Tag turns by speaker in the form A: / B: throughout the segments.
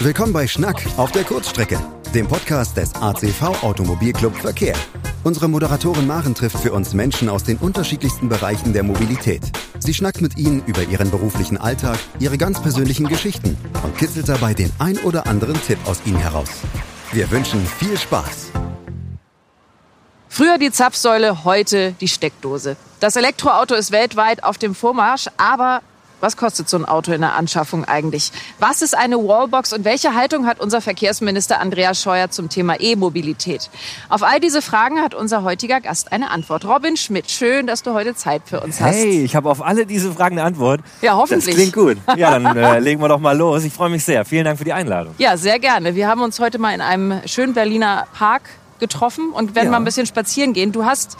A: Willkommen bei Schnack auf der Kurzstrecke, dem Podcast des ACV Automobilclub Verkehr. Unsere Moderatorin Maren trifft für uns Menschen aus den unterschiedlichsten Bereichen der Mobilität. Sie schnackt mit ihnen über ihren beruflichen Alltag, ihre ganz persönlichen Geschichten und kitzelt dabei den ein oder anderen Tipp aus ihnen heraus. Wir wünschen viel Spaß.
B: Früher die Zapfsäule, heute die Steckdose. Das Elektroauto ist weltweit auf dem Vormarsch, aber was kostet so ein Auto in der Anschaffung eigentlich? Was ist eine Wallbox und welche Haltung hat unser Verkehrsminister Andreas Scheuer zum Thema E-Mobilität? Auf all diese Fragen hat unser heutiger Gast eine Antwort. Robin Schmidt, schön, dass du heute Zeit für uns hast.
C: Hey, ich habe auf alle diese Fragen eine Antwort.
B: Ja, hoffentlich.
C: Das klingt gut. Ja, dann äh, legen wir doch mal los. Ich freue mich sehr. Vielen Dank für die Einladung.
B: Ja, sehr gerne. Wir haben uns heute mal in einem schönen Berliner Park getroffen und werden
C: Ja.
B: mal ein bisschen spazieren gehen. Du hast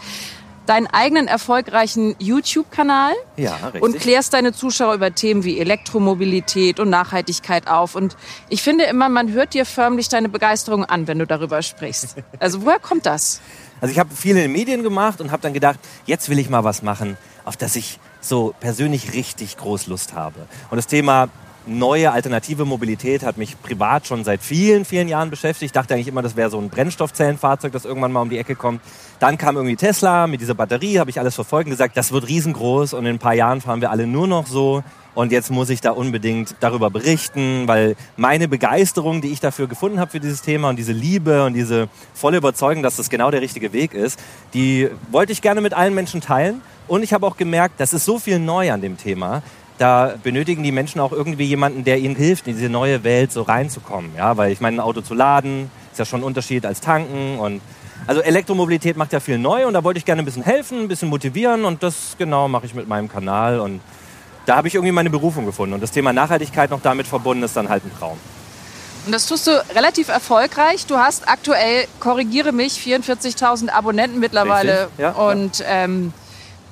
B: deinen eigenen erfolgreichen YouTube-Kanal
C: Ja, richtig.
B: und klärst deine Zuschauer über Themen wie Elektromobilität und Nachhaltigkeit auf. Und ich finde immer, man hört dir förmlich deine Begeisterung an, wenn du darüber sprichst. Also woher kommt das?
C: Also ich habe viel in den Medien gemacht und habe dann gedacht, jetzt will ich mal was machen, auf das ich so persönlich richtig groß Lust habe. Und das Thema neue alternative Mobilität hat mich privat schon seit vielen, vielen Jahren beschäftigt. Ich dachte eigentlich immer, das wäre so ein Brennstoffzellenfahrzeug, das irgendwann mal um die Ecke kommt. Dann kam irgendwie Tesla mit dieser Batterie, habe ich alles verfolgt und gesagt, das wird riesengroß und in ein paar Jahren fahren wir alle nur noch so. Und jetzt muss ich da unbedingt darüber berichten, weil meine Begeisterung, die ich dafür gefunden habe für dieses Thema und diese Liebe und diese volle Überzeugung, dass das genau der richtige Weg ist, die wollte ich gerne mit allen Menschen teilen. Und ich habe auch gemerkt, das ist so viel neu an dem Thema. Da benötigen die Menschen auch irgendwie jemanden, der ihnen hilft, in diese neue Welt so reinzukommen. Ja, weil ich meine, ein Auto zu laden ist ja schon ein Unterschied als tanken und also Elektromobilität macht ja viel neu und da wollte ich gerne ein bisschen helfen, ein bisschen motivieren und das genau mache ich mit meinem Kanal und da habe ich irgendwie meine Berufung gefunden und das Thema Nachhaltigkeit noch damit verbunden ist dann halt ein Traum.
B: Und das tust du relativ erfolgreich. Du hast aktuell, korrigiere mich, 44.000 Abonnenten mittlerweile.
C: Richtig, ja,
B: Und ähm,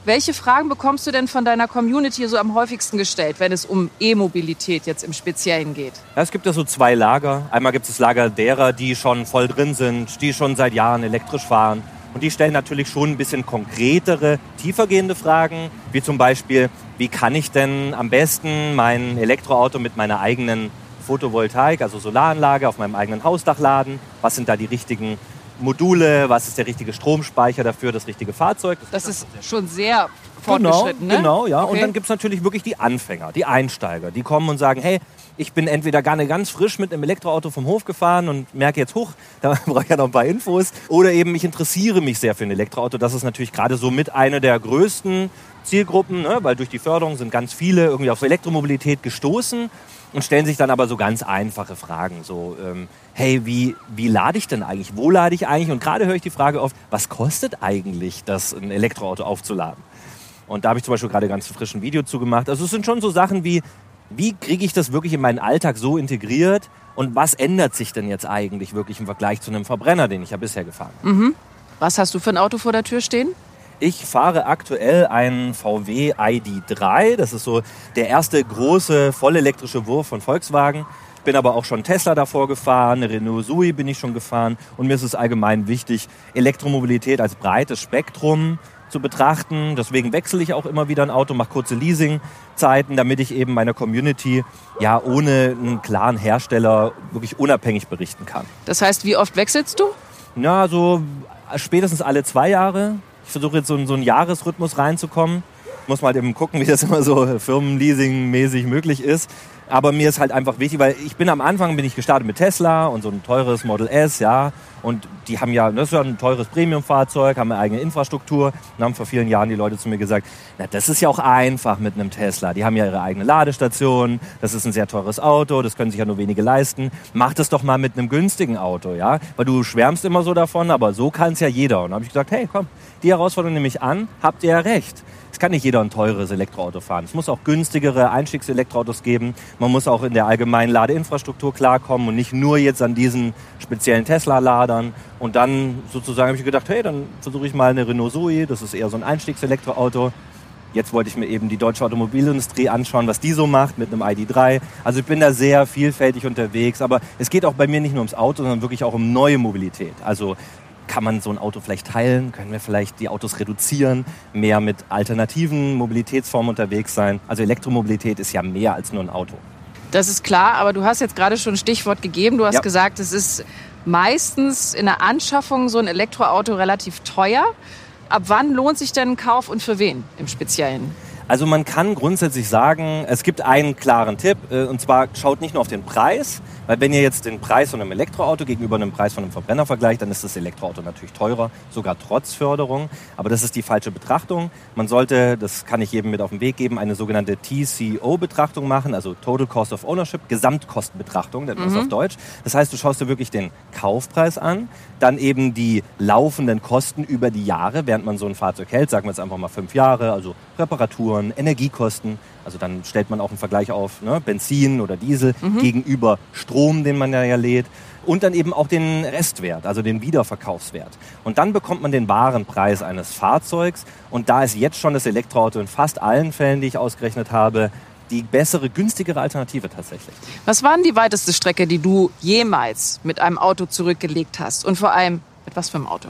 B: welche Fragen bekommst du denn von deiner Community so am häufigsten gestellt, wenn es um E-Mobilität jetzt im Speziellen geht?
C: Ja, es gibt ja so zwei Lager. Einmal gibt es das Lager derer, die schon voll drin sind, die schon seit Jahren elektrisch fahren. Und die stellen natürlich schon ein bisschen konkretere, tiefergehende Fragen, wie zum Beispiel, wie kann ich denn am besten mein Elektroauto mit meiner eigenen Photovoltaik, also Solaranlage auf meinem eigenen Hausdach laden? Was sind da die richtigen Module? Was ist der richtige Stromspeicher dafür, das richtige Fahrzeug?
B: Das ist schon sehr
C: Genau,
B: fortgeschritten, ne?
C: genau, ja. Und
B: Okay.
C: dann gibt es natürlich wirklich die Anfänger, die Einsteiger, die kommen und sagen, hey, ich bin entweder gerne ganz frisch mit einem Elektroauto vom Hof gefahren und merke jetzt, hoch, da brauche ich ja noch ein paar Infos. Oder eben, ich interessiere mich sehr für ein Elektroauto. Das ist natürlich gerade so mit einer der größten Zielgruppen, ne? weil durch die Förderung sind ganz viele irgendwie auf Elektromobilität gestoßen und stellen sich dann aber so ganz einfache Fragen. So, ähm, hey, wie, wie lade ich denn eigentlich? Wo lade ich eigentlich? Und gerade höre ich die Frage oft, was kostet eigentlich das, ein Elektroauto aufzuladen? Und da habe ich zum Beispiel gerade ganz frisch ein Video zugemacht. Also es sind schon so Sachen wie, wie kriege ich das wirklich in meinen Alltag so integriert und was ändert sich denn jetzt eigentlich wirklich im Vergleich zu einem Verbrenner, den ich ja bisher gefahren habe?
B: Was hast du für ein Auto vor der Tür stehen?
C: Ich fahre aktuell einen VW ID3. Das ist so der erste große vollelektrische Wurf von Volkswagen. Ich bin aber auch schon Tesla davor gefahren, eine Renault Zoe bin ich schon gefahren. Und mir ist es allgemein wichtig, Elektromobilität als breites Spektrum zu betrachten. Deswegen wechsle ich auch immer wieder ein Auto, mache kurze Leasingzeiten, damit ich eben meiner Community ja ohne einen klaren Hersteller wirklich unabhängig berichten kann.
B: Das heißt, wie oft wechselst du?
C: Na, so spätestens alle zwei Jahre. Ich versuche jetzt so, in so einen Jahresrhythmus reinzukommen. Muss mal halt eben gucken, wie das immer so Firmenleasing-mäßig möglich ist. Aber mir ist halt einfach wichtig, weil ich bin am Anfang bin ich gestartet mit Tesla und so ein teures Model S, ja. Und die haben ja, das ist ja ein teures Premium-Fahrzeug, haben eine eigene Infrastruktur. Und haben vor vielen Jahren die Leute zu mir gesagt, na, das ist ja auch einfach mit einem Tesla. Die haben ja ihre eigene Ladestation, das ist ein sehr teures Auto, das können sich ja nur wenige leisten. Mach das doch mal mit einem günstigen Auto, ja. Weil du schwärmst immer so davon, aber so kann es ja jeder. Und habe ich gesagt, hey, komm, die Herausforderung nehme ich an, habt ihr ja recht. Es kann nicht jeder ein teures Elektroauto fahren. Es muss auch günstigere Einstiegselektroautos geben. Man muss auch in der allgemeinen Ladeinfrastruktur klarkommen und nicht nur jetzt an diesen speziellen Tesla-Ladern. Und dann sozusagen habe ich gedacht, hey, dann versuche ich mal eine Renault Zoe. Das ist eher so ein Einstiegselektroauto. Jetzt wollte ich mir eben die deutsche Automobilindustrie anschauen, was die so macht mit einem ID3. Also ich bin da sehr vielfältig unterwegs. Aber es geht auch bei mir nicht nur ums Auto, sondern wirklich auch um neue Mobilität. Also kann man so ein Auto vielleicht teilen? Können wir vielleicht die Autos reduzieren? Mehr mit alternativen Mobilitätsformen unterwegs sein? Also Elektromobilität ist ja mehr als nur ein Auto.
B: Das ist klar, aber du hast jetzt gerade schon ein Stichwort gegeben. Du hast
C: Ja.
B: gesagt, es ist meistens in der Anschaffung so ein Elektroauto relativ teuer. Ab wann lohnt sich denn ein Kauf und für wen im Speziellen?
C: Also man kann grundsätzlich sagen, es gibt einen klaren Tipp, äh, und zwar schaut nicht nur auf den Preis, weil wenn ihr jetzt den Preis von einem Elektroauto gegenüber einem Preis von einem Verbrenner vergleicht, dann ist das Elektroauto natürlich teurer, sogar trotz Förderung. Aber das ist die falsche Betrachtung. Man sollte, das kann ich jedem mit auf den Weg geben, eine sogenannte TCO-Betrachtung machen, also Total Cost of Ownership, Gesamtkostenbetrachtung, nennt man das auf Deutsch. Das heißt, du schaust dir wirklich den Kaufpreis an, dann eben die laufenden Kosten über die Jahre, während man so ein Fahrzeug hält, sagen wir jetzt einfach mal fünf Jahre, also Reparaturen, Energiekosten. Also dann stellt man auch einen Vergleich auf ne, Benzin oder Diesel gegenüber Strom, den man ja, ja lädt. Und dann eben auch den Restwert, also den Wiederverkaufswert. Und dann bekommt man den wahren Preis eines Fahrzeugs. Und da ist jetzt schon das Elektroauto in fast allen Fällen, die ich ausgerechnet habe, die bessere, günstigere Alternative tatsächlich.
B: Was war denn die weiteste Strecke, die du jemals mit einem Auto zurückgelegt hast? Und vor allem, mit was für einem Auto?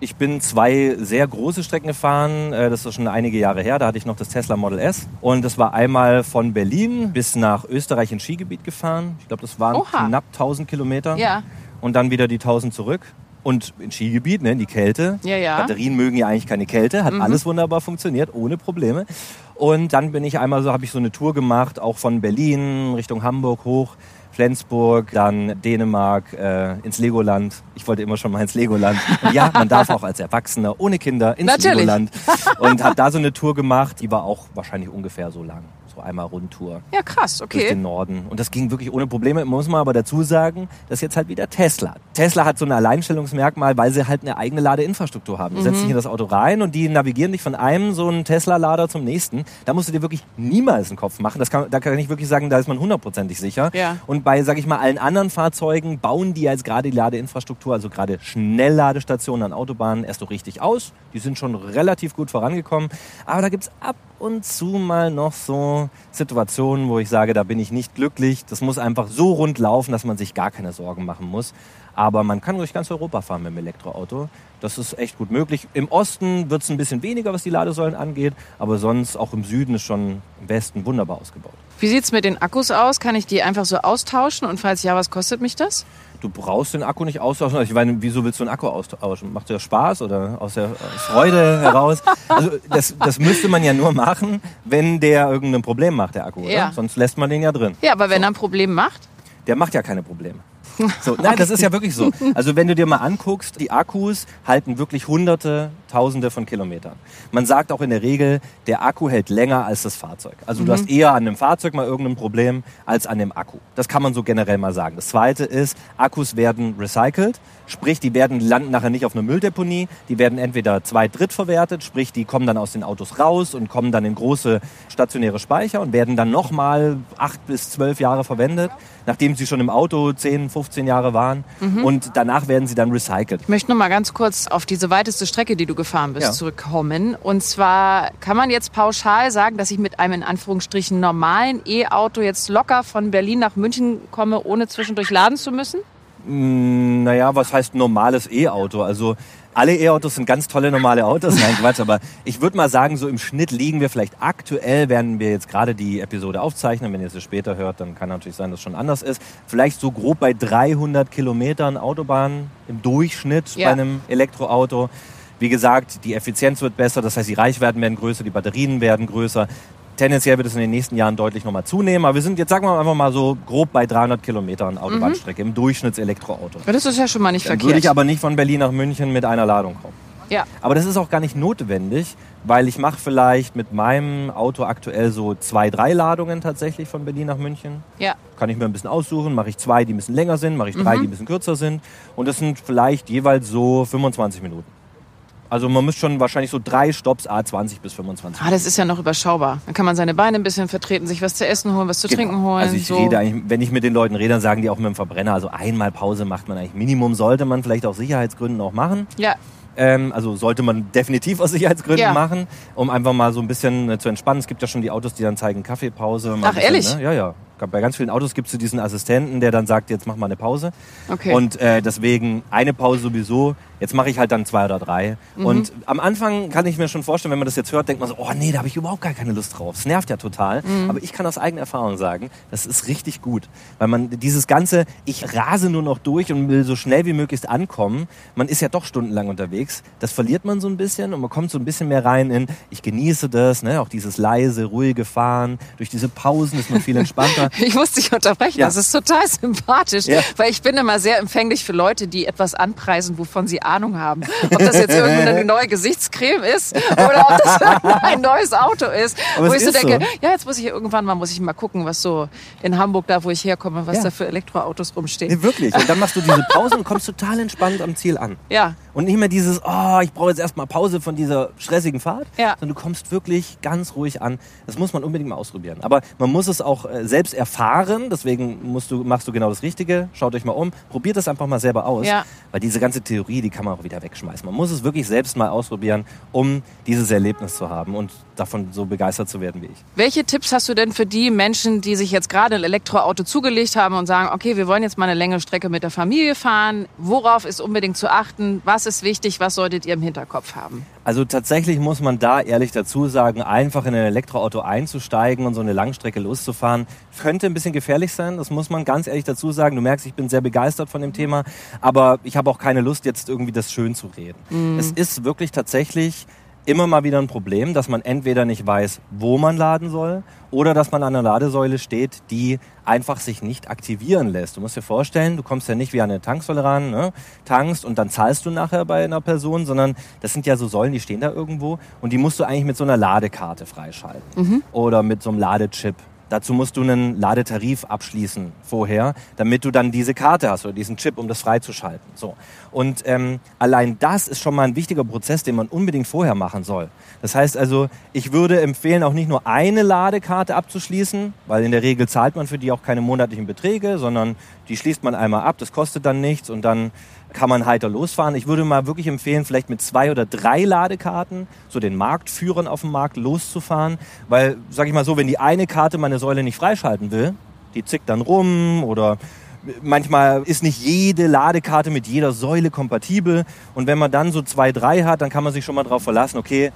C: Ich bin zwei sehr große Strecken gefahren. Äh, Das ist schon einige Jahre her. Da hatte ich noch das Tesla Model S. Und das war einmal von Berlin bis nach Österreich ins Skigebiet gefahren. Ich glaube, das waren
B: Oha.
C: knapp 1000 Kilometer.
B: Ja.
C: Und dann wieder die 1000 zurück. Und ins Skigebiet, ne, in die Kälte.
B: Ja, ja.
C: Batterien mögen ja eigentlich keine Kälte.
B: Mhm.
C: Hat alles wunderbar funktioniert, ohne Probleme. Und dann bin ich einmal so, habe ich so eine Tour gemacht, auch von Berlin Richtung Hamburg hoch. Flensburg, dann Dänemark, äh, ins Legoland. Ich wollte immer schon mal ins Legoland. Und ja, man darf auch als Erwachsener ohne Kinder ins
B: Natürlich.
C: Legoland. Und habe da so eine Tour gemacht, die war auch wahrscheinlich ungefähr so lang. So einmal Rundtour
B: Ja, krass,
C: durch
B: okay.
C: den Norden. Und das ging wirklich ohne Probleme. Muss man aber dazu sagen, das ist jetzt halt wieder Tesla. Tesla hat so ein Alleinstellungsmerkmal, weil sie halt eine eigene Ladeinfrastruktur haben. Du setzt dich in das Auto rein und die navigieren dich von einem so einen Tesla-Lader zum nächsten. Da musst du dir wirklich niemals einen Kopf machen. Das kann, da kann ich wirklich sagen, da ist man hundertprozentig sicher.
B: Ja.
C: Und bei, sag ich mal, allen anderen Fahrzeugen bauen die jetzt gerade die Ladeinfrastruktur, also gerade Schnellladestationen an Autobahnen, erst so richtig aus. Die sind schon relativ gut vorangekommen. Aber da gibt's ab und zu mal noch so Situationen, wo ich sage, da bin ich nicht glücklich. Das muss einfach so rund laufen, dass man sich gar keine Sorgen machen muss. Aber man kann durch ganz Europa fahren mit dem Elektroauto. Das ist echt gut möglich. Im Osten wird's ein bisschen weniger, was die Ladesäulen angeht. Aber sonst, auch im Süden, ist schon im Westen wunderbar ausgebaut.
B: Wie sieht's mit den Akkus aus? Kann ich die einfach so austauschen? Und falls ja, was kostet mich das?
C: Du brauchst den Akku nicht austauschen. Ich meine, wieso willst du einen Akku austauschen? Macht dir das Spaß oder aus der Freude heraus? Also das, das müsste man ja nur machen, wenn der irgendein Problem macht, der Akku. Oder?
B: Ja.
C: Sonst lässt man den ja drin.
B: Ja, aber wenn er ein Problem macht,
C: Der macht ja keine Probleme. So, nein, das ist ja wirklich so. Also wenn du dir mal anguckst, die Akkus halten wirklich hunderte, tausende von Kilometern. Man sagt auch in der Regel, der Akku hält länger als das Fahrzeug. Also du hast eher an dem Fahrzeug mal irgendein Problem als an dem Akku. Das kann man so generell mal sagen. Das zweite ist, Akkus werden recycelt. Sprich, die werden landen nachher nicht auf einer Mülldeponie. Die werden entweder zweit-, drittverwertet. Sprich, die kommen dann aus den Autos raus und kommen dann in große stationäre Speicher und werden dann nochmal acht bis zwölf Jahre verwendet, nachdem sie schon im Auto 10, 15 Jahre waren. Und danach werden sie dann recycelt.
B: Ich möchte noch mal ganz kurz auf diese weiteste Strecke, die du gefahren bist,
C: Ja.
B: zurückkommen. Und zwar kann man jetzt pauschal sagen, dass ich mit einem in Anführungsstrichen normalen E-Auto jetzt locker von Berlin nach München komme, ohne zwischendurch laden zu müssen?
C: Mm, Naja, was heißt normales E-Auto? Also alle E-Autos sind ganz tolle normale Autos. Nein, Quatsch, aber ich würde mal sagen, so im Schnitt liegen wir vielleicht aktuell, werden wir jetzt gerade die Episode aufzeichnen. Wenn ihr es später hört, dann kann natürlich sein, dass es schon anders ist. Vielleicht so grob bei 300 Kilometern Autobahn im Durchschnitt
B: Ja.
C: bei einem Elektroauto. Wie gesagt, die Effizienz wird besser, das heißt, die Reichweiten werden größer, die Batterien werden größer. Tendenziell wird es in den nächsten Jahren deutlich nochmal zunehmen, aber wir sind jetzt, sagen wir einfach mal so grob bei 300 Kilometern Autobahnstrecke im Durchschnittselektroauto.
B: Ja, Das ist ja schon mal nicht
C: Dann
B: verkehrt.
C: würde ich aber nicht von Berlin nach München mit einer Ladung kommen.
B: ja.
C: Aber das ist auch gar nicht notwendig, weil ich mache vielleicht mit meinem Auto aktuell so zwei, drei Ladungen tatsächlich von Berlin nach München.
B: ja.
C: Kann ich mir ein bisschen aussuchen, mache ich zwei, die ein bisschen länger sind, mache ich drei, die ein bisschen kürzer sind. Und das sind vielleicht jeweils so 25 Minuten. Also man muss schon wahrscheinlich so drei Stops, A 20 bis 25
B: Ah, das ist ja noch überschaubar. Dann kann man seine Beine ein bisschen vertreten, sich was zu essen holen, was zu trinken holen.
C: Also ich
B: so.
C: rede eigentlich, wenn ich mit den Leuten rede, dann sagen die auch mit dem Verbrenner, also einmal Pause macht man eigentlich Minimum, sollte man vielleicht aus Sicherheitsgründen auch machen.
B: ja,
C: Ähm, also sollte man definitiv aus Sicherheitsgründen
B: Ja.
C: machen, um einfach mal so ein bisschen äh, zu entspannen. Es gibt ja schon die Autos, die dann zeigen Kaffeepause.
B: Ach,
C: bisschen,
B: ehrlich?
C: Ne? Ja, ja, Bei ganz vielen Autos gibt es diesen Assistenten, der dann sagt, jetzt mach mal eine Pause.
B: Okay.
C: Und äh, deswegen eine Pause sowieso. Jetzt mache ich halt dann zwei oder drei.
B: Mhm.
C: Und am Anfang kann ich mir schon vorstellen, wenn man das jetzt hört, denkt man so, oh nee, da habe ich überhaupt gar keine Lust drauf. Es nervt ja total.
B: Mhm.
C: Aber ich kann aus eigener Erfahrung sagen, das ist richtig gut. Weil man dieses ganze, ich rase nur noch durch und will so schnell wie möglichst ankommen. Man ist ja doch stundenlang unterwegs. Das verliert man so ein bisschen und man kommt so ein bisschen mehr rein in, ich genieße das, ne? auch dieses leise, ruhige Fahren. Durch diese Pausen ist man viel entspannter.
B: Ich muss dich unterbrechen,
C: Ja.
B: das ist total sympathisch,
C: Ja.
B: weil ich bin immer sehr empfänglich für Leute, die etwas anpreisen, wovon sie Ahnung haben. Ob das jetzt irgendeine neue Gesichtscreme ist oder ob das ein neues Auto ist.
C: Aber
B: wo ich so denke,
C: so.
B: ja, jetzt muss ich irgendwann mal, muss ich mal gucken, was so in Hamburg, da wo ich herkomme, was
C: Ja.
B: da für Elektroautos rumstehen.
C: Nee, wirklich. Und dann machst du diese Pause und kommst total entspannt am Ziel an.
B: Ja,
C: Und nicht mehr dieses, oh, ich brauche jetzt erstmal Pause von dieser stressigen Fahrt,
B: Ja.
C: sondern du kommst wirklich ganz ruhig an. Das muss man unbedingt mal ausprobieren. Aber man muss es auch äh, selbst erfahren, deswegen musst du, machst du genau das Richtige. Schaut euch mal um, probiert es einfach mal selber aus.
B: Ja.
C: Weil diese ganze Theorie, die kann man auch wieder wegschmeißen. Man muss es wirklich selbst mal ausprobieren, um dieses Erlebnis zu haben und davon so begeistert zu werden wie ich.
B: Welche Tipps hast du denn für die Menschen, die sich jetzt gerade ein Elektroauto zugelegt haben und sagen, okay, wir wollen jetzt mal eine längere Strecke mit der Familie fahren? Worauf ist unbedingt zu achten? Was ist wichtig? Was solltet ihr im Hinterkopf haben?
C: Also tatsächlich muss man da ehrlich dazu sagen, einfach in ein Elektroauto einzusteigen und so eine Langstrecke loszufahren, könnte ein bisschen gefährlich sein. Das muss man ganz ehrlich dazu sagen. Du merkst, ich bin sehr begeistert von dem Thema, aber ich habe auch keine Lust, jetzt irgendwie das schön zu reden. Es ist wirklich tatsächlich immer mal wieder ein Problem, dass man entweder nicht weiß, wo man laden soll oder dass man an einer Ladesäule steht, die einfach sich nicht aktivieren lässt. Du musst dir vorstellen, du kommst ja nicht wie an eine Tanksäule ran, ne? tankst und dann zahlst du nachher bei einer Person, sondern das sind ja so Säulen, die stehen da irgendwo und die musst du eigentlich mit so einer Ladekarte freischalten oder mit so einem Ladechip. Dazu musst du einen Ladetarif abschließen vorher, damit du dann diese Karte hast oder diesen Chip, um das freizuschalten. So. Und ähm, allein das ist schon mal ein wichtiger Prozess, den man unbedingt vorher machen soll. Das heißt also, ich würde empfehlen, auch nicht nur eine Ladekarte abzuschließen, weil in der Regel zahlt man für die auch keine monatlichen Beträge, sondern die schließt man einmal ab, das kostet dann nichts und dann kann man heiter losfahren. Ich würde mal wirklich empfehlen, vielleicht mit zwei oder drei Ladekarten, so den Marktführern auf dem Markt loszufahren, weil, sag ich mal so, wenn die eine Karte meine Säule nicht freischalten will, die zickt dann rum oder manchmal ist nicht jede Ladekarte mit jeder Säule kompatibel und wenn man dann so zwei, drei hat, dann kann man sich schon mal darauf verlassen, okay,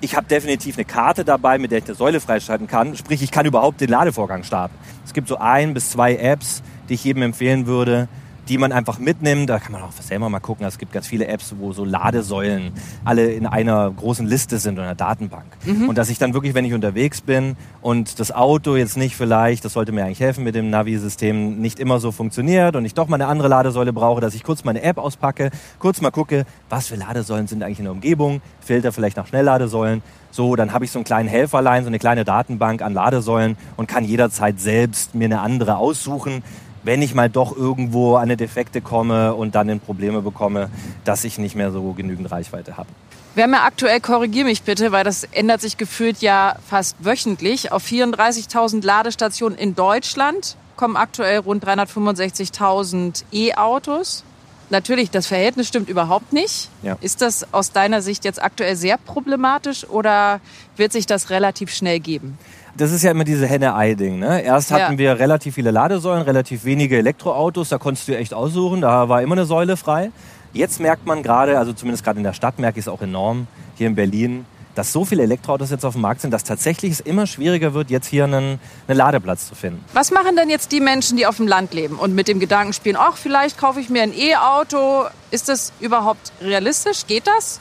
C: ich habe definitiv eine Karte dabei, mit der ich eine Säule freischalten kann. Sprich, ich kann überhaupt den Ladevorgang starten. Es gibt so ein bis zwei Apps, die ich jedem empfehlen würde, die man einfach mitnimmt. Da kann man auch selber mal gucken. Es gibt ganz viele Apps, wo so Ladesäulen alle in einer großen Liste sind oder einer Datenbank. Und dass ich dann wirklich, wenn ich unterwegs bin und das Auto jetzt nicht vielleicht, das sollte mir eigentlich helfen mit dem Navi-System, nicht immer so funktioniert und ich doch mal eine andere Ladesäule brauche, dass ich kurz meine App auspacke, kurz mal gucke, was für Ladesäulen sind eigentlich in der Umgebung, Filter vielleicht nach Schnellladesäulen. So, dann habe ich so einen kleinen Helferlein, so eine kleine Datenbank an Ladesäulen und kann jederzeit selbst mir eine andere aussuchen, wenn ich mal doch irgendwo an eine Defekte komme und dann in Probleme bekomme, dass ich nicht mehr so genügend Reichweite habe.
B: Wir haben ja aktuell, korrigier mich bitte, weil das ändert sich gefühlt ja fast wöchentlich, auf 34.000 Ladestationen in Deutschland kommen aktuell rund 365.000 E-Autos. Natürlich, das Verhältnis stimmt überhaupt nicht.
C: Ja.
B: Ist das aus deiner Sicht jetzt aktuell sehr problematisch oder wird sich das relativ schnell geben?
C: Das ist ja immer diese Henne-Ei-Ding. Ne? Erst
B: Ja.
C: hatten wir relativ viele Ladesäulen, relativ wenige Elektroautos, da konntest du echt aussuchen, da war immer eine Säule frei. Jetzt merkt man gerade, also zumindest gerade in der Stadt merke ich es auch enorm, hier in Berlin, dass so viele Elektroautos jetzt auf dem Markt sind, dass tatsächlich es immer schwieriger wird, jetzt hier einen, einen Ladeplatz zu finden.
B: Was machen denn jetzt die Menschen, die auf dem Land leben und mit dem Gedanken spielen, ach, vielleicht kaufe ich mir ein E-Auto? Ist das überhaupt realistisch? Geht das?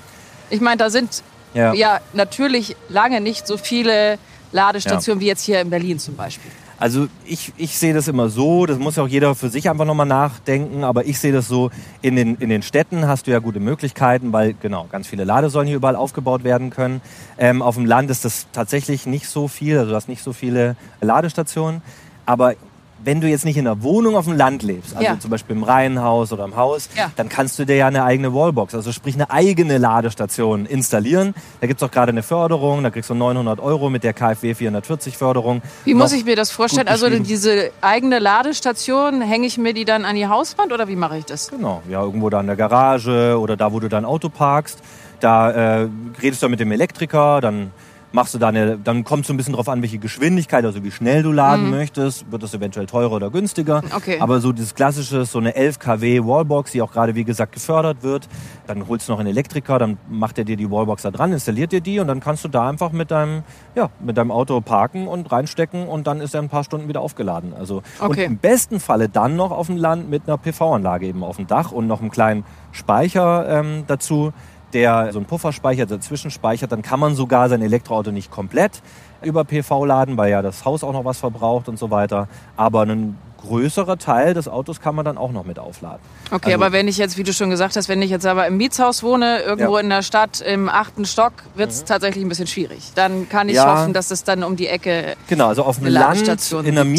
B: Ich meine, da sind
C: Ja.
B: ja, natürlich lange nicht so viele Ladestationen wie jetzt hier in Berlin zum Beispiel.
C: Also ich, ich sehe das immer so, das muss ja auch jeder für sich einfach nochmal nachdenken, aber ich sehe das so, in den, in den Städten hast du ja gute Möglichkeiten, weil genau, ganz viele Ladesäulen hier überall aufgebaut werden können. Ähm, auf dem Land ist das tatsächlich nicht so viel, also du hast nicht so viele Ladestationen, aber wenn du jetzt nicht in einer Wohnung auf dem Land lebst, also
B: Ja.
C: zum Beispiel im Reihenhaus oder im Haus,
B: Ja.
C: dann kannst du dir ja eine eigene Wallbox, also sprich eine eigene Ladestation installieren. Da gibt's auch gerade eine Förderung, da kriegst du 900 Euro mit der KfW 440 Förderung.
B: Wie
C: Noch
B: muss ich mir das vorstellen? Also diese eigene Ladestation, hänge ich mir die dann an die Hauswand oder wie mache ich das?
C: Genau, ja, irgendwo da in der Garage oder da, wo du dein Auto parkst. Da äh, redest du mit dem Elektriker, dann machst du da eine, dann kommt es ein bisschen drauf an, welche Geschwindigkeit, also wie schnell du laden möchtest, wird das eventuell teurer oder günstiger.
B: Okay.
C: Aber so dieses klassische, so eine 11 kW Wallbox, die auch gerade wie gesagt gefördert wird, dann holst du noch einen Elektriker, dann macht er dir die Wallbox da dran, installiert dir die und dann kannst du da einfach mit deinem, ja, mit deinem Auto parken und reinstecken und dann ist er in ein paar Stunden wieder aufgeladen. Also
B: Okay.
C: und im besten Falle dann noch auf dem Land mit einer PV-Anlage eben auf dem Dach und noch einem kleinen Speicher ähm, dazu, der so einen Pufferspeicher dazwischen speichert. Dann kann man sogar sein Elektroauto nicht komplett über PV laden, weil ja das Haus auch noch was verbraucht und so weiter. Aber ein größerer Teil des Autos kann man dann auch noch mit aufladen.
B: Okay,
C: Also-
B: aber wenn ich jetzt, wie du schon gesagt hast, wenn ich jetzt aber im Mietshaus wohne, irgendwo
C: Ja.
B: in der Stadt im achten Stock, wird es tatsächlich ein bisschen schwierig. Dann kann ich
C: Ja.
B: hoffen, dass es dann um die Ecke.
C: Genau, also auf dem Land,
B: Ladestation
C: in einer
B: gibt.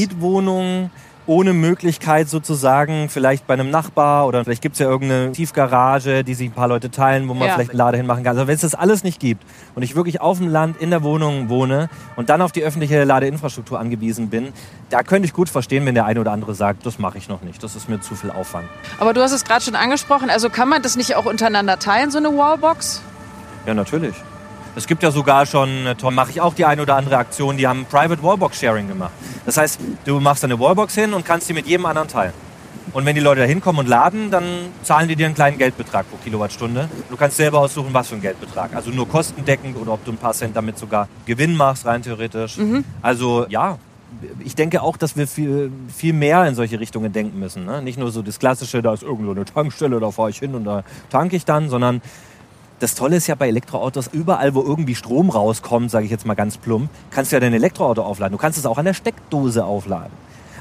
C: Ohne Möglichkeit sozusagen, vielleicht bei einem Nachbar oder vielleicht gibt's ja irgendeine Tiefgarage, die sich ein paar Leute teilen, wo man
B: Ja.
C: vielleicht einen Lade hinmachen kann. Also wenn es das alles nicht gibt und ich wirklich auf dem Land in der Wohnung wohne und dann auf die öffentliche Ladeinfrastruktur angewiesen bin, da könnte ich gut verstehen, wenn der eine oder andere sagt, das mache ich noch nicht, das ist mir zu viel Aufwand.
B: Aber du hast es gerade schon angesprochen, also kann man das nicht auch untereinander teilen, so eine Wallbox?
C: Ja, natürlich. Es gibt ja sogar schon, äh, mache ich auch die eine oder andere Aktion, die haben Private Wallbox Sharing gemacht. Das heißt, du machst eine Wallbox hin und kannst die mit jedem anderen teilen. Und wenn die Leute da hinkommen und laden, dann zahlen die dir einen kleinen Geldbetrag pro Kilowattstunde. Du kannst selber aussuchen, was für ein Geldbetrag. Also nur kostendeckend oder ob du ein paar Cent damit sogar Gewinn machst, rein theoretisch. Also ja, ich denke auch, dass wir viel, viel mehr in solche Richtungen denken müssen. Ne? Nicht nur so das Klassische, da ist irgendwo eine Tankstelle, da fahre ich hin und da tanke ich dann, sondern das Tolle ist ja bei Elektroautos, überall, wo irgendwie Strom rauskommt, sage ich jetzt mal ganz plump, kannst du ja dein Elektroauto aufladen. Du kannst es auch an der Steckdose aufladen.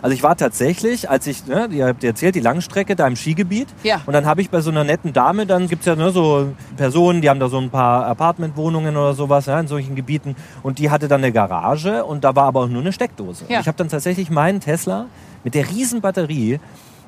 C: Also ich war tatsächlich, als ich, ne, ihr habt erzählt, die Langstrecke da im Skigebiet.
B: Ja.
C: Und dann habe ich bei so einer netten Dame, dann gibt's ja ne, so Personen, die haben da so ein paar Apartmentwohnungen oder sowas ja, in solchen Gebieten. Und die hatte dann eine Garage und da war aber auch nur eine Steckdose.
B: Ja.
C: Und ich habe dann tatsächlich meinen Tesla mit der riesen Batterie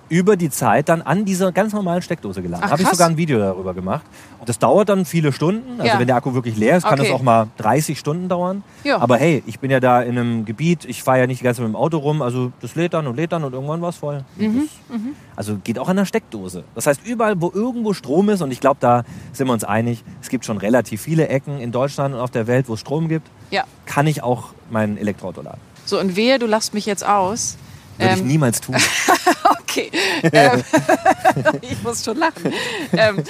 C: über die Zeit dann an dieser ganz normalen Steckdose geladen.
B: Ach,
C: Habe ich sogar ein Video darüber gemacht. Das dauert dann viele Stunden. Also
B: Ja.
C: wenn der Akku wirklich leer ist, kann
B: Okay.
C: das auch mal 30 Stunden dauern.
B: Ja.
C: Aber hey, ich bin ja da in einem Gebiet, ich fahre ja nicht die ganze Zeit mit dem Auto rum, also das lädt dann und lädt dann und irgendwann war es voll.
B: Mhm,
C: Das, also geht auch an der Steckdose. Das heißt, überall, wo irgendwo Strom ist, und ich glaube, da sind wir uns einig, es gibt schon relativ viele Ecken in Deutschland und auf der Welt, wo es Strom gibt,
B: Ja.
C: kann ich auch mein Elektroauto laden.
B: So, und wehe, du lachst mich jetzt aus.
C: Würde ich
B: Ähm,
C: niemals tun.
B: Okay. ähm, ich muss schon lachen. Ähm,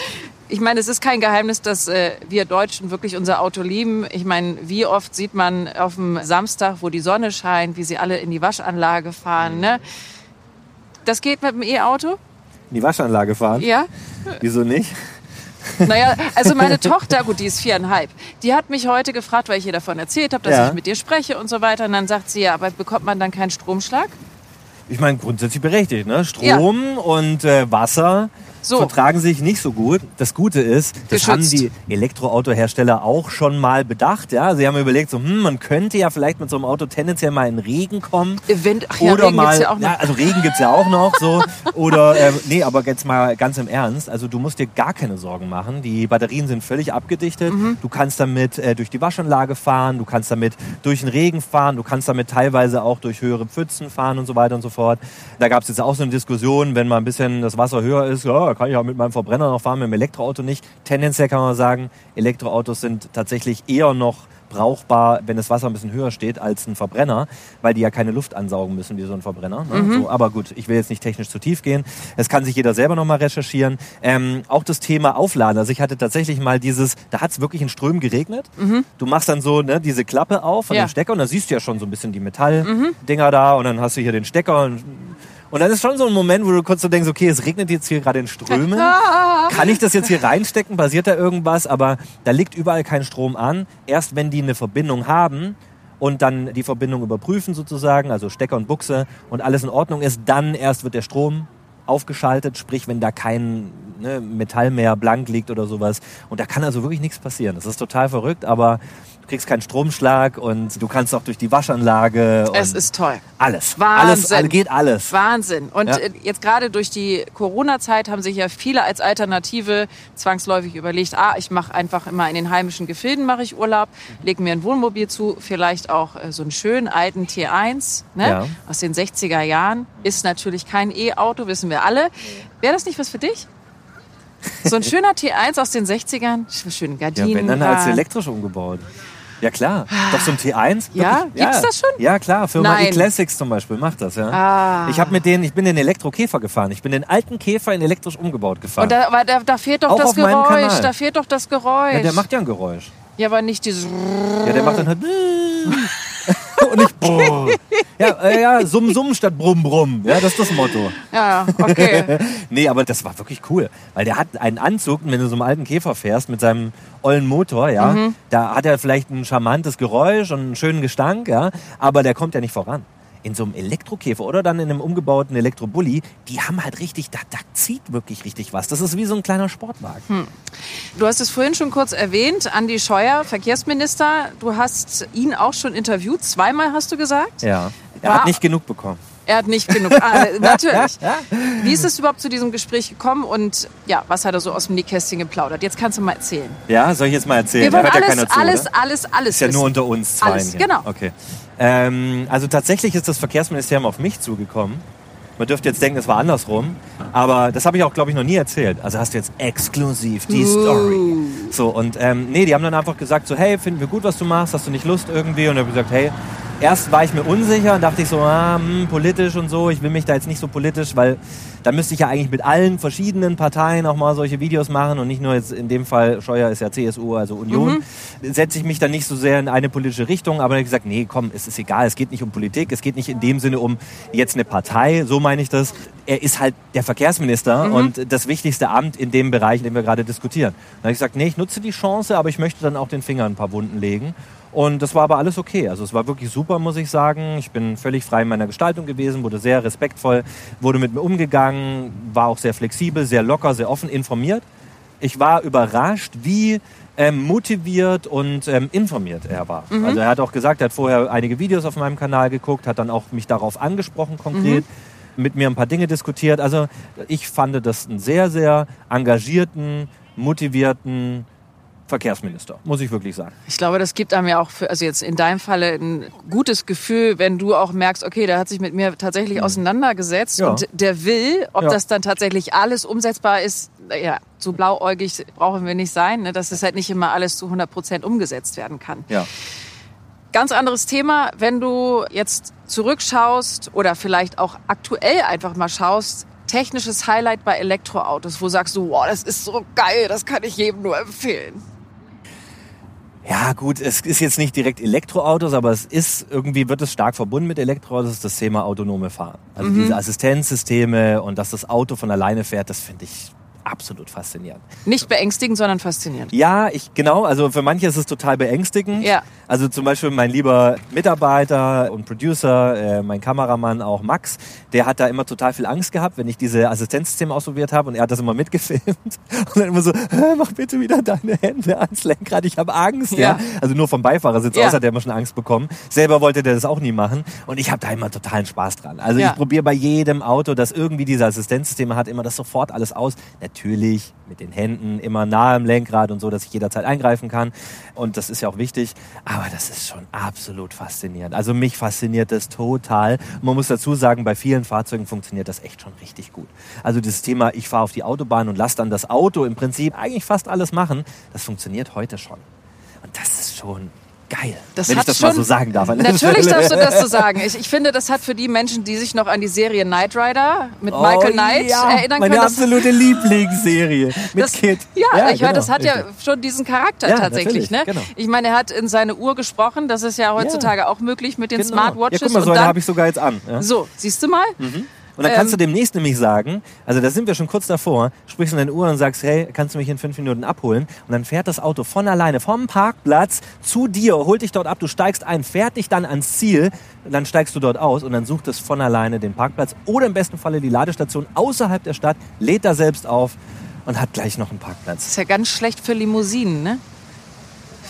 B: ich meine, es ist kein Geheimnis, dass äh, wir Deutschen wirklich unser Auto lieben. Ich meine, wie oft sieht man auf dem Samstag, wo die Sonne scheint, wie sie alle in die Waschanlage fahren. Ne? Das geht mit dem E-Auto?
C: In die Waschanlage fahren?
B: Ja.
C: Wieso nicht?
B: Naja, also meine Tochter, gut, die ist viereinhalb, die hat mich heute gefragt, weil ich ihr davon erzählt habe, dass
C: Ja.
B: ich mit dir spreche und so weiter. Und dann sagt sie, ja, aber bekommt man dann keinen Stromschlag?
C: Ich meine, grundsätzlich berechtigt. Ne? Strom und äh, Wasser
B: So.
C: vertragen sich nicht so gut. Das Gute ist, das
B: Geschützt.
C: haben die Elektroautohersteller auch schon mal bedacht. Ja? Sie haben überlegt, so, hm, man könnte ja vielleicht mit so einem Auto tendenziell mal in Regen kommen.
B: Event, ach ja,
C: Oder
B: Regen
C: mal,
B: gibt's ja auch noch.
C: also Regen gibt's ja auch noch so. Oder, äh, nee, aber jetzt mal ganz im Ernst. Also du musst dir gar keine Sorgen machen. Die Batterien sind völlig abgedichtet.
B: Mhm.
C: Du kannst damit äh, durch die Waschanlage fahren, du kannst damit durch den Regen fahren, du kannst damit teilweise auch durch höhere Pfützen fahren und so weiter und so fort. Da gab's jetzt auch so eine Diskussion, wenn mal ein bisschen das Wasser höher ist, ja, kann ich ja mit meinem Verbrenner noch fahren, mit dem Elektroauto nicht. Tendenziell kann man sagen, Elektroautos sind tatsächlich eher noch brauchbar, wenn das Wasser ein bisschen höher steht als ein Verbrenner, weil die ja keine Luft ansaugen müssen wie so ein Verbrenner. Ne? So, aber gut, ich will jetzt nicht technisch zu tief gehen. Das kann sich jeder selber nochmal recherchieren. Ähm, auch das Thema Aufladen. Also ich hatte tatsächlich mal dieses, da hat es wirklich in Strömen geregnet. Du machst dann so ne, diese Klappe auf von
B: Ja.
C: dem Stecker und da siehst du ja schon so ein bisschen die Metalldinger da und dann hast du hier den Stecker und und dann ist schon so ein Moment, wo du kurz so denkst, okay, es regnet jetzt hier gerade in Strömen. Kann ich das jetzt hier reinstecken? Passiert da irgendwas? Aber da liegt überall kein Strom an. Erst wenn die eine Verbindung haben und dann die Verbindung überprüfen sozusagen, also Stecker und Buchse und alles in Ordnung ist, dann erst wird der Strom aufgeschaltet, sprich wenn da kein ne, Metall mehr blank liegt oder sowas. Und da kann also wirklich nichts passieren. Das ist total verrückt, aber kriegst keinen Stromschlag und du kannst auch durch die Waschanlage.
B: Es ist toll.
C: alles.
B: Wahnsinn.
C: Alles, geht alles.
B: Wahnsinn. Und
C: Ja.
B: äh, jetzt gerade durch die Corona-Zeit haben sich ja viele als Alternative zwangsläufig überlegt, ah, ich mache einfach immer in den heimischen Gefilden mache ich Urlaub, lege mir ein Wohnmobil zu, vielleicht auch äh, so einen schönen alten T1 ne?
C: Ja.
B: aus den 60er Jahren. Ist natürlich kein E-Auto, wissen wir alle. Wäre das nicht was für dich? So ein schöner T1 aus den 60ern, schöne
C: Ja,
B: Gardinen.
C: wenn dann als elektrisch umgebaut. Ja klar, doch so ein T1.
B: Ja?
C: Wirklich,
B: Gibt's das schon?
C: Ja klar, Firma
B: Nein.
C: E-Classics zum Beispiel macht das. Ja.
B: Ah.
C: Ich habe mit denen, ich bin den Elektrokäfer gefahren. Ich bin den alten Käfer in elektrisch umgebaut gefahren.
B: Und da, aber da, da fehlt doch
C: Auch
B: das
C: auf meinem
B: Geräusch.
C: Kanal.
B: Da fehlt doch das Geräusch.
C: ja, der macht ja ein Geräusch.
B: ja, aber nicht dieses.
C: Ja, der macht dann halt und nicht brrr. Ja, äh, ja, summ summ statt brumm brumm. Ja, das ist das Motto.
B: Ja, okay.
C: Nee, aber das war wirklich cool, weil der hat einen Anzug, wenn du so einem alten Käfer fährst mit seinem ollen Motor, ja,
B: Mhm.
C: da hat er vielleicht ein charmantes Geräusch und einen schönen Gestank, ja, aber der kommt ja nicht voran. In so einem Elektrokäfer oder dann in einem umgebauten Elektrobully, die haben halt richtig, da, da zieht wirklich richtig was. Das ist wie so ein kleiner Sportwagen.
B: Hm. Du hast es vorhin schon kurz erwähnt, Andi Scheuer, Verkehrsminister. Du hast ihn auch schon interviewt. Zweimal hast du gesagt.
C: Ja. Er
B: War-
C: hat nicht genug bekommen.
B: Er hat nicht genug. Ah, natürlich. Wie ist es überhaupt zu diesem Gespräch gekommen und ja, was hat er so aus dem Nähkästchen geplaudert? Jetzt kannst du mal erzählen.
C: Ja, soll ich jetzt mal erzählen?
B: Wir wollen
C: ja
B: alles,
C: keiner zu,
B: alles, alles, alles.
C: Ist ja nur
B: wissen.
C: unter uns zwei.
B: Alles, genau.
C: Okay. Ähm, also tatsächlich ist das Verkehrsministerium auf mich zugekommen. Man dürfte jetzt denken, es war andersrum. Aber das habe ich auch, glaube ich, noch nie erzählt. Also hast du jetzt exklusiv die Story. So, und ähm, nee, die haben dann einfach gesagt, so, hey, finden wir gut, was du machst, hast du nicht Lust irgendwie? Und ich habe gesagt, hey, erst war ich mir unsicher und dachte ich so, ah, hm, politisch und so, ich will mich da jetzt nicht so politisch, weil da müsste ich ja eigentlich mit allen verschiedenen Parteien auch mal solche Videos machen und nicht nur jetzt in dem Fall, Scheuer ist ja CSU, also Union, setze ich mich dann nicht so sehr in eine politische Richtung, aber dann habe ich gesagt, nee, komm, es ist egal, es geht nicht um Politik, es geht nicht in dem Sinne um jetzt eine Partei, so meine ich das. Er ist halt der Verkehrsminister und das wichtigste Amt in dem Bereich, in dem wir gerade diskutieren. Dann habe ich gesagt, nee, ich nutze die Chance, aber ich möchte dann auch den Finger in ein paar Wunden legen. Und das war aber alles okay. Also es war wirklich super, muss ich sagen. Ich bin völlig frei in meiner Gestaltung gewesen, wurde sehr respektvoll, wurde mit mir umgegangen, war auch sehr flexibel, sehr locker, sehr offen, informiert. Ich war überrascht, wie ähm, motiviert und ähm, informiert er war. Also er hat auch gesagt, er hat vorher einige Videos auf meinem Kanal geguckt, hat dann auch mich darauf angesprochen konkret, mit mir ein paar Dinge diskutiert. Also ich fand das einen sehr, sehr engagierten, motivierten Verkehrsminister, muss ich wirklich sagen.
B: Ich glaube, das gibt einem ja auch, für, also jetzt in deinem Falle, ein gutes Gefühl, wenn du auch merkst, okay, der hat sich mit mir tatsächlich auseinandergesetzt
C: Mhm. Ja.
B: und der will, ob
C: Ja.
B: das dann tatsächlich alles umsetzbar ist, ja, so blauäugig brauchen wir nicht sein, ne, dass es halt nicht immer alles zu 100 Prozent umgesetzt werden kann.
C: Ja.
B: Ganz anderes Thema, wenn du jetzt zurückschaust oder vielleicht auch aktuell einfach mal schaust, technisches Highlight bei Elektroautos, wo sagst du, wow, das ist so geil, das kann ich jedem nur empfehlen.
C: Ja, gut, es ist jetzt nicht direkt Elektroautos, aber es ist irgendwie wird es stark verbunden mit Elektroautos, ist das Thema autonome Fahren. Also diese Assistenzsysteme und dass das Auto von alleine fährt, das finde ich absolut faszinierend.
B: Nicht beängstigend, sondern faszinierend.
C: Ja, ich genau, also für manche ist es total beängstigend.
B: Ja.
C: Also zum Beispiel mein lieber Mitarbeiter und Producer, äh, mein Kameramann auch Max, der hat da immer total viel Angst gehabt, wenn ich diese Assistenzsysteme ausprobiert habe und er hat das immer mitgefilmt und dann immer so, "Hä, mach bitte wieder deine Hände ans Lenkrad, ich habe Angst. Ja.
B: Ja.
C: Also nur vom Beifahrersitz
B: Ja.
C: aus hat er immer schon Angst bekommen. Selber wollte der das auch nie machen und ich habe da immer totalen Spaß dran. Also
B: Ja.
C: ich probiere bei jedem Auto, das irgendwie diese Assistenzsysteme hat, immer das sofort alles aus. Natürlich mit den Händen immer nah am Lenkrad und so, dass ich jederzeit eingreifen kann. Und das ist ja auch wichtig. Aber das ist schon absolut faszinierend. Also mich fasziniert das total. Man muss dazu sagen, bei vielen Fahrzeugen funktioniert das echt schon richtig gut. Also das Thema, ich fahre auf die Autobahn und lasse dann das Auto im Prinzip eigentlich fast alles machen, das funktioniert heute schon. Und das ist schon geil,
B: Das
C: wenn ich das
B: schon,
C: mal so sagen darf.
B: Natürlich darfst du das so sagen. Ich, ich finde, das hat für die Menschen, die sich noch an die Serie Knight Rider mit Michael Knight
C: Oh ja,
B: erinnern
C: meine
B: können. das-
C: absolute Lieblingsserie mit
B: das,
C: Kid.
B: Ja, ich höre, das
C: genau,
B: hat ja
C: richtig.
B: schon diesen Charakter
C: Ja,
B: tatsächlich. Ne?
C: genau.
B: Ich meine, er hat in seine Uhr gesprochen. Das ist ja heutzutage auch möglich mit den
C: Genau.
B: Smartwatches.
C: Ja, guck mal, so eine habe ich sogar jetzt an. Ja?
B: so, siehst du mal?
C: Und dann kannst
B: Ähm,
C: du demnächst nämlich sagen, also da sind wir schon kurz davor, sprichst du in deine Uhr und sagst, hey, kannst du mich in fünf Minuten abholen? Und dann fährt das Auto von alleine vom Parkplatz zu dir, holt dich dort ab, du steigst ein, fährt dich dann ans Ziel, dann steigst du dort aus und dann sucht es von alleine den Parkplatz oder im besten Falle die Ladestation außerhalb der Stadt, lädt da selbst auf und hat gleich noch einen Parkplatz.
B: Das ist ja ganz schlecht für Limousinen, ne?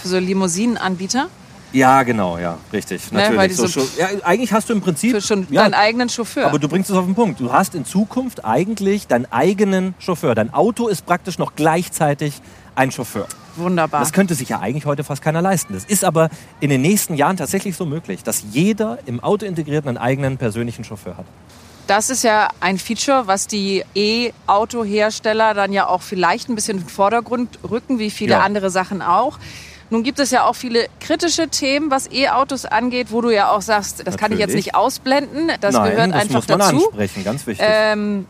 B: Für so Limousinenanbieter.
C: Ja, genau, ja, richtig.
B: Ne,
C: Natürlich. so,
B: so-
C: ja, eigentlich hast du im Prinzip
B: schon
C: ja,
B: deinen eigenen Chauffeur.
C: Aber du bringst es auf den Punkt. Du hast in Zukunft eigentlich deinen eigenen Chauffeur. Dein Auto ist praktisch noch gleichzeitig ein Chauffeur.
B: Wunderbar.
C: Das könnte sich ja eigentlich heute fast keiner leisten. Das ist aber in den nächsten Jahren tatsächlich so möglich, dass jeder im Auto integriert einen eigenen persönlichen Chauffeur hat.
B: Das ist ja ein Feature, was die E-Auto-Hersteller dann ja auch vielleicht ein bisschen in den Vordergrund rücken, wie viele
C: Ja.
B: andere Sachen auch. Nun gibt es ja auch viele kritische Themen, was E-Autos angeht, wo du ja auch sagst, das kann ich jetzt
C: Natürlich.
B: nicht ausblenden. Das
C: Nein,
B: gehört
C: das
B: einfach
C: muss man
B: dazu.
C: ansprechen, ganz wichtig.
B: Ähm,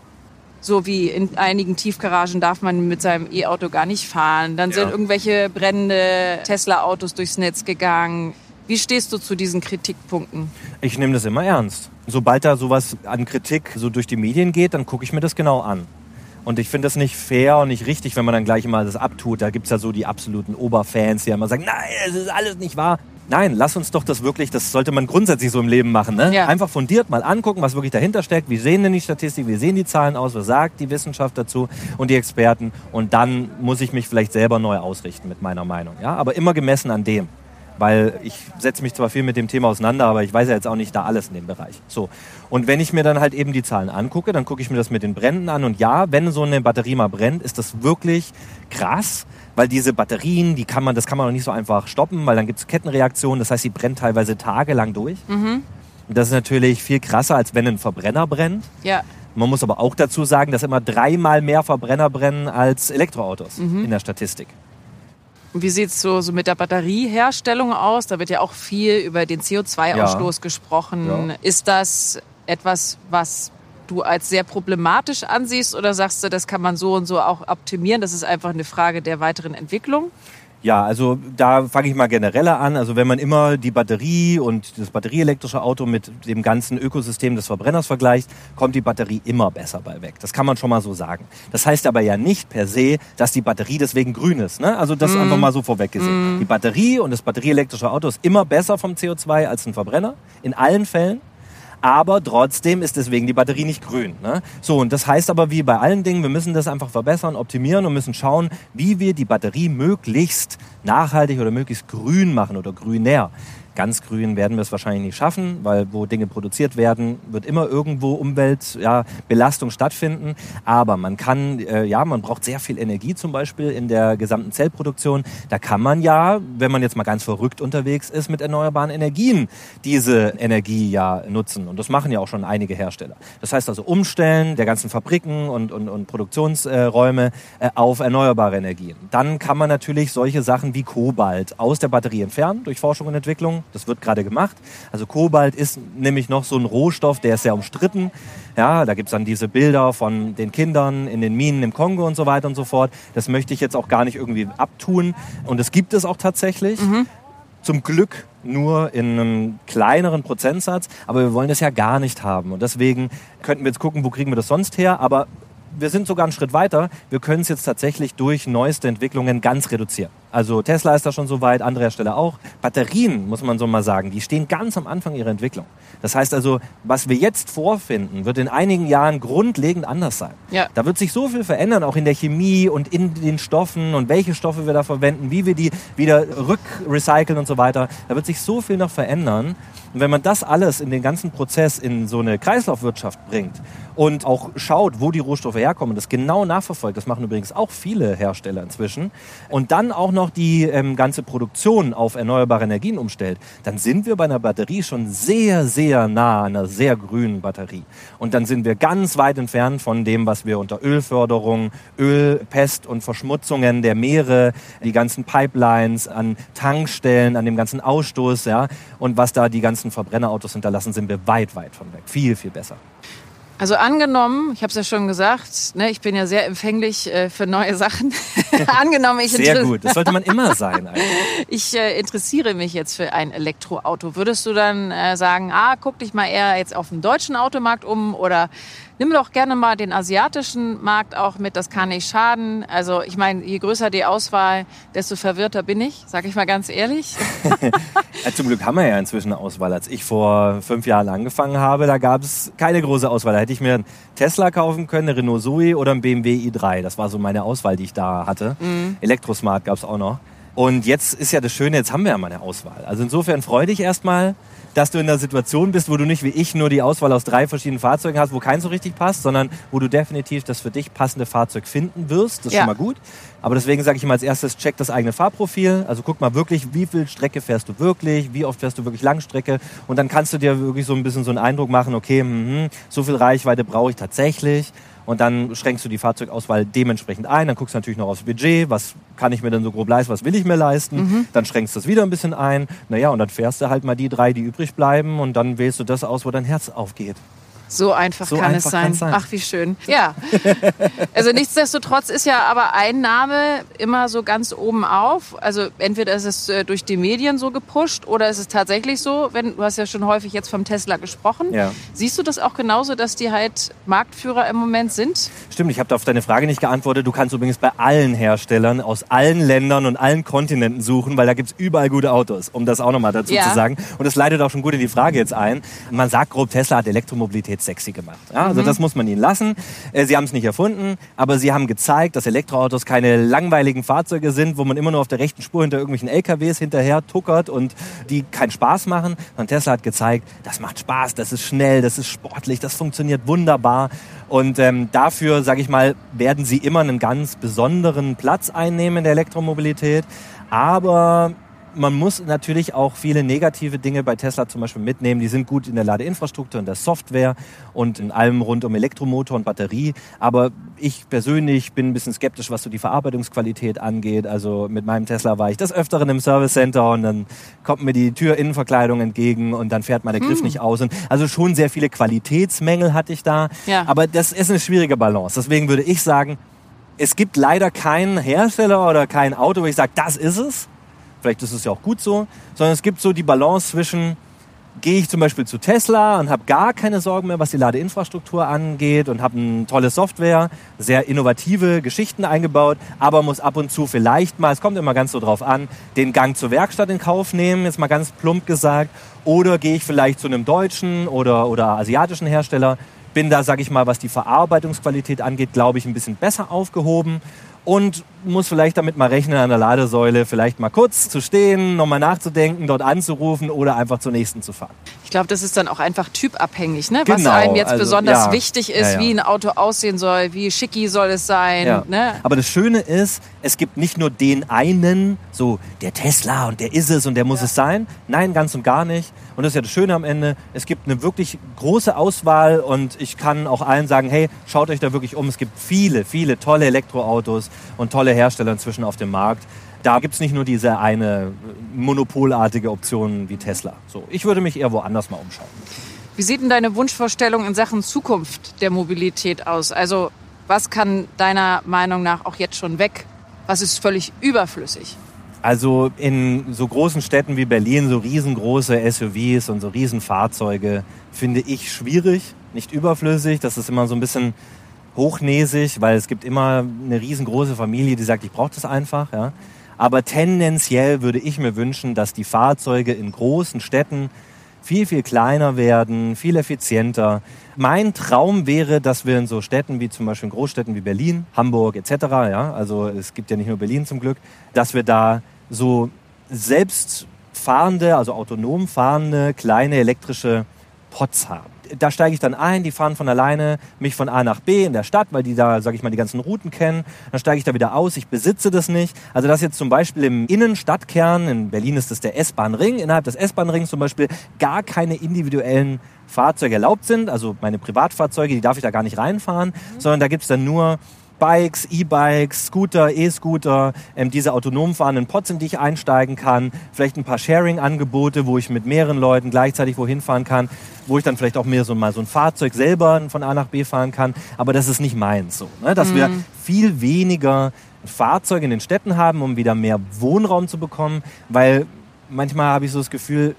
B: so wie in einigen Tiefgaragen darf man mit seinem E-Auto gar nicht fahren. Dann sind
C: Ja.
B: irgendwelche brennende Tesla-Autos durchs Netz gegangen. Wie stehst du zu diesen Kritikpunkten?
C: Ich nehme das immer ernst. Sobald da sowas an Kritik so durch die Medien geht, dann gucke ich mir das genau an. Und ich finde das nicht fair und nicht richtig, wenn man dann gleich immer das abtut. Da gibt's ja so die absoluten Oberfans, die immer sagen, nein, es ist alles nicht wahr. Nein, lass uns doch das wirklich, das sollte man grundsätzlich so im Leben machen. Ne?
B: Ja.
C: Einfach fundiert mal angucken, was wirklich dahinter steckt. Wie sehen denn die Statistiken, wie sehen die Zahlen aus, was sagt die Wissenschaft dazu und die Experten. Und dann muss ich mich vielleicht selber neu ausrichten mit meiner Meinung. Ja? Aber immer gemessen an dem. Weil ich setze mich zwar viel mit dem Thema auseinander, aber ich weiß ja jetzt auch nicht da alles in dem Bereich. So. Und wenn ich mir dann halt eben die Zahlen angucke, dann gucke ich mir das mit den Bränden an. Und ja, wenn so eine Batterie mal brennt, ist das wirklich krass, weil diese Batterien, die kann man, das kann man auch nicht so einfach stoppen, weil dann gibt es Kettenreaktionen. Das heißt, die brennt teilweise tagelang durch. Und das ist natürlich viel krasser, als wenn ein Verbrenner brennt.
B: Ja.
C: Man muss aber auch dazu sagen, dass immer dreimal mehr Verbrenner brennen als Elektroautos in der Statistik.
B: Und Wie sieht es so, so mit der Batterieherstellung aus? Da wird ja auch viel über den CO2-Ausstoß
C: Ja.
B: gesprochen.
C: Ja.
B: Ist das etwas, was du als sehr problematisch ansiehst oder sagst du, das kann man so und so auch optimieren? Das ist einfach eine Frage der weiteren Entwicklung?
C: Ja, also da fange ich mal genereller an. Also wenn man immer die Batterie und das batterieelektrische Auto mit dem ganzen Ökosystem des Verbrenners vergleicht, kommt die Batterie immer besser bei weg. Das kann man schon mal so sagen. Das heißt aber ja nicht per se, dass die Batterie deswegen grün ist. Ne? Also das einfach mal so vorweg gesehen. Die Batterie und das batterieelektrische Auto ist immer besser vom CO2 als ein Verbrenner. In allen Fällen. Aber trotzdem ist deswegen die Batterie nicht grün. Ne? So, und das heißt aber wie bei allen Dingen, wir müssen das einfach verbessern, optimieren und müssen schauen, wie wir die Batterie möglichst nachhaltig oder möglichst grün machen oder grüner. Ganz grün werden wir es wahrscheinlich nicht schaffen, weil wo Dinge produziert werden, wird immer irgendwo Umweltbelastung ja, stattfinden. Aber man kann, äh, ja, man braucht sehr viel Energie zum Beispiel in der gesamten Zellproduktion. Da kann man ja, wenn man jetzt mal ganz verrückt unterwegs ist, mit erneuerbaren Energien diese Energie ja nutzen. Und das machen ja auch schon einige Hersteller. Das heißt also Umstellen der ganzen Fabriken und, und, und Produktionsräume äh, auf erneuerbare Energien. Dann kann man natürlich solche Sachen wie Kobalt aus der Batterie entfernen durch Forschung und Entwicklung. Das wird gerade gemacht. Also Kobalt ist nämlich noch so ein Rohstoff, der ist sehr umstritten. Ja, da gibt's dann diese Bilder von den Kindern in den Minen im Kongo und so weiter und so fort. Das möchte ich jetzt auch gar nicht irgendwie abtun. Und es gibt es auch tatsächlich. Zum Glück nur in einem kleineren Prozentsatz, aber wir wollen das ja gar nicht haben. Und deswegen könnten wir jetzt gucken, wo kriegen wir das sonst her. Aber wir sind sogar einen Schritt weiter. Wir können es jetzt tatsächlich durch neueste Entwicklungen ganz reduzieren. Also Tesla ist da schon so weit, andere Hersteller auch. Batterien, muss man so mal sagen, die stehen ganz am Anfang ihrer Entwicklung. Das heißt also, was wir jetzt vorfinden, wird in einigen Jahren grundlegend anders sein.
B: Ja.
C: Da wird sich so viel verändern, auch in der Chemie und in den Stoffen und welche Stoffe wir da verwenden, wie wir die wieder rückrecyceln und so weiter. Da wird sich so viel noch verändern. Und wenn man das alles in den ganzen Prozess in so eine Kreislaufwirtschaft bringt und auch schaut, wo die Rohstoffe herkommen, das genau nachverfolgt, das machen übrigens auch viele Hersteller inzwischen, und dann auch noch die ähm, ganze Produktion auf erneuerbare Energien umstellt, dann sind wir bei einer Batterie schon sehr, sehr nah an einer sehr grünen Batterie. Und dann sind wir ganz weit entfernt von dem, was wir unter Ölförderung, Ölpest und Verschmutzungen der Meere, die ganzen Pipelines an Tankstellen, an dem ganzen Ausstoß, ja, und was da die ganzen Verbrennerautos hinterlassen, sind wir weit, weit von weg. Viel, viel besser.
B: Also angenommen, ich habe es ja schon gesagt, ne, ich bin ja sehr empfänglich äh, für neue Sachen. angenommen, ich,
C: Sehr gut. Das sollte man immer sein. Eigentlich.
B: ich äh, interessiere mich jetzt für ein Elektroauto. Würdest du dann äh, sagen, ah, guck dich mal eher jetzt auf den deutschen Automarkt um oder nimm doch gerne mal den asiatischen Markt auch mit, das kann nicht schaden. Also ich meine, je größer die Auswahl, desto verwirrter bin ich, sag ich mal ganz ehrlich.
C: Ja, zum Glück haben wir ja inzwischen eine Auswahl. Als ich vor fünf Jahren angefangen habe, da gab es keine große Auswahl. Da hätte ich mir einen Tesla kaufen können, eine Renault Zoe oder einen BMW i3. Das war so meine Auswahl, die ich da hatte. Elektrosmart gab es auch noch. Und jetzt ist ja das Schöne, jetzt haben wir ja mal eine Auswahl. Also insofern freu dich erstmal, dass du in der Situation bist, wo du nicht wie ich nur die Auswahl aus drei verschiedenen Fahrzeugen hast, wo keins so richtig passt, sondern wo du definitiv das für dich passende Fahrzeug finden wirst. Das ist
B: Ja.
C: schon mal gut. Aber deswegen sage ich immer als erstes, check das eigene Fahrprofil. Also guck mal wirklich, wie viel Strecke fährst du wirklich, wie oft fährst du wirklich Langstrecke. Und dann kannst du dir wirklich so ein bisschen so einen Eindruck machen, okay, mhm, so viel Reichweite brauche ich tatsächlich. Und dann schränkst du die Fahrzeugauswahl dementsprechend ein. Dann guckst du natürlich noch aufs Budget, was kann ich mir denn so grob leisten, was will ich mir leisten. Mhm. Dann schränkst du es wieder ein bisschen ein. Naja, und dann fährst du halt mal die drei, die übrig bleiben und dann wählst du das aus, wo dein Herz aufgeht.
B: So einfach, so kann, einfach es sein. sein. Ach, wie schön. Ja. Also nichtsdestotrotz ist ja aber ein Name immer so ganz oben auf. Also entweder ist es äh, durch die Medien so gepusht oder ist es tatsächlich so, wenn du hast ja schon häufig jetzt vom Tesla gesprochen. Ja. Siehst du das auch genauso, dass die halt Marktführer im Moment sind?
C: Stimmt, ich habe auf deine Frage nicht geantwortet. Du kannst übrigens bei allen Herstellern aus allen Ländern und allen Kontinenten suchen, weil da gibt es überall gute Autos, um das auch nochmal dazu ja. zu sagen. Und das leitet auch schon gut in die Frage jetzt ein. Man sagt grob, Tesla hat Elektromobilität sexy gemacht. Ja, also mhm. das muss man ihnen lassen. Äh, sie haben es nicht erfunden, aber sie haben gezeigt, dass Elektroautos keine langweiligen Fahrzeuge sind, wo man immer nur auf der rechten Spur hinter irgendwelchen LKWs hinterher tuckert und die keinen Spaß machen. Und Tesla hat gezeigt, das macht Spaß, das ist schnell, das ist sportlich, das funktioniert wunderbar. Und ähm, dafür, sage ich mal, werden sie immer einen ganz besonderen Platz einnehmen in der Elektromobilität. Aber man muss natürlich auch viele negative Dinge bei Tesla zum Beispiel mitnehmen. Die sind gut in der Ladeinfrastruktur, in der Software und in allem rund um Elektromotor und Batterie. Aber ich persönlich bin ein bisschen skeptisch, was so die Verarbeitungsqualität angeht. Also mit meinem Tesla war ich des Öfteren im Service Center und dann kommt mir die Türinnenverkleidung entgegen und dann fährt mein Griff hm. nicht aus. Und also schon sehr viele Qualitätsmängel hatte ich da. Ja. Aber das ist eine schwierige Balance. Deswegen würde ich sagen, es gibt leider keinen Hersteller oder kein Auto, wo ich sage, das ist es vielleicht ist es ja auch gut so, sondern es gibt so die Balance zwischen, gehe ich zum Beispiel zu Tesla und habe gar keine Sorgen mehr, was die Ladeinfrastruktur angeht und habe eine tolle Software, sehr innovative Geschichten eingebaut, aber muss ab und zu vielleicht mal, es kommt immer ganz so drauf an, den Gang zur Werkstatt in Kauf nehmen, jetzt mal ganz plump gesagt, oder gehe ich vielleicht zu einem deutschen oder, oder asiatischen Hersteller, bin da, sage ich mal, was die Verarbeitungsqualität angeht, glaube ich, ein bisschen besser aufgehoben und muss vielleicht damit mal rechnen, an der Ladesäule vielleicht mal kurz zu stehen, nochmal nachzudenken, dort anzurufen oder einfach zur nächsten zu fahren.
B: Ich glaube, das ist dann auch einfach typabhängig, ne? was genau, einem jetzt also, besonders ja. wichtig ist, ja, ja. wie ein Auto aussehen soll, wie schicki soll es sein. Ne?
C: Aber das Schöne ist, es gibt nicht nur den einen, so der Tesla und der ist es und der muss es sein. Nein, ganz und gar nicht. Und das ist ja das Schöne am Ende. Es gibt eine wirklich große Auswahl und ich kann auch allen sagen, hey, schaut euch da wirklich um. Es gibt viele, viele tolle Elektroautos und tolle Hersteller inzwischen auf dem Markt. Da gibt es nicht nur diese eine monopolartige Option wie Tesla. So, ich würde mich eher woanders mal umschauen.
B: Wie sieht denn deine Wunschvorstellung in Sachen Zukunft der Mobilität aus? Also was kann deiner Meinung nach auch jetzt schon weg? Was ist völlig überflüssig?
C: Also in so großen Städten wie Berlin, so riesengroße SUVs und so Riesenfahrzeuge finde ich schwierig, nicht überflüssig. Das ist immer so ein bisschen hochnäsig, weil es gibt immer eine riesengroße Familie, die sagt, ich brauche das einfach. Ja. Aber tendenziell würde ich mir wünschen, dass die Fahrzeuge in großen Städten viel, viel kleiner werden, viel effizienter. Mein Traum wäre, dass wir in so Städten wie zum Beispiel in Großstädten wie Berlin, Hamburg etc., ja, also es gibt ja nicht nur Berlin zum Glück, dass wir da so selbstfahrende, also autonom fahrende kleine elektrische Pots haben da steige ich dann ein, die fahren von alleine mich von A nach B in der Stadt, weil die da, sage ich mal, die ganzen Routen kennen. Dann steige ich da wieder aus, ich besitze das nicht. Also dass jetzt zum Beispiel im Innenstadtkern, in Berlin ist das der S-Bahn-Ring, innerhalb des S-Bahn-Rings zum Beispiel gar keine individuellen Fahrzeuge erlaubt sind, also meine Privatfahrzeuge, die darf ich da gar nicht reinfahren, mhm. sondern da gibt's dann nur Bikes, E-Bikes, Scooter, E-Scooter, ähm, diese autonom fahrenden Pods, in die ich einsteigen kann, vielleicht ein paar Sharing-Angebote, wo ich mit mehreren Leuten gleichzeitig wohin fahren kann, wo ich dann vielleicht auch mehr so mal so ein Fahrzeug selber von A nach B fahren kann, aber das ist nicht meins so, ne? dass mhm. wir viel weniger Fahrzeuge in den Städten haben, um wieder mehr Wohnraum zu bekommen, weil manchmal habe ich so das Gefühl,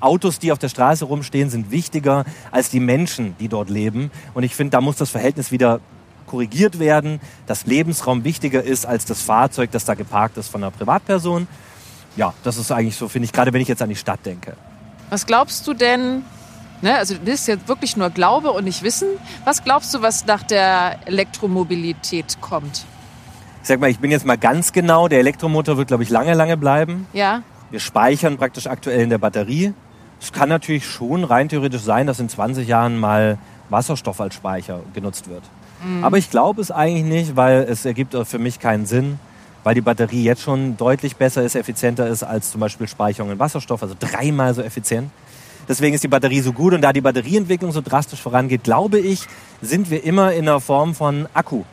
C: Autos, die auf der Straße rumstehen, sind wichtiger als die Menschen, die dort leben. Und ich finde, da muss das Verhältnis wieder korrigiert werden, dass Lebensraum wichtiger ist als das Fahrzeug, das da geparkt ist von einer Privatperson. Ja, das ist eigentlich so, finde ich, gerade wenn ich jetzt an die Stadt denke.
B: Was glaubst du denn, ne, also das ist jetzt wirklich nur Glaube und nicht Wissen, was glaubst du, was nach der Elektromobilität kommt?
C: Ich sag mal, ich bin jetzt mal ganz genau, der Elektromotor wird, glaube ich, lange, lange bleiben.
B: Ja.
C: Wir speichern praktisch aktuell in der Batterie. Es kann natürlich schon rein theoretisch sein, dass in 20 Jahren mal Wasserstoff als Speicher genutzt wird. Mhm. Aber ich glaube es eigentlich nicht, weil es ergibt für mich keinen Sinn, weil die Batterie jetzt schon deutlich besser ist, effizienter ist als zum Beispiel Speicherung in Wasserstoff, also dreimal so effizient. Deswegen ist die Batterie so gut und da die Batterieentwicklung so drastisch vorangeht, glaube ich, sind wir immer in der Form von Akku.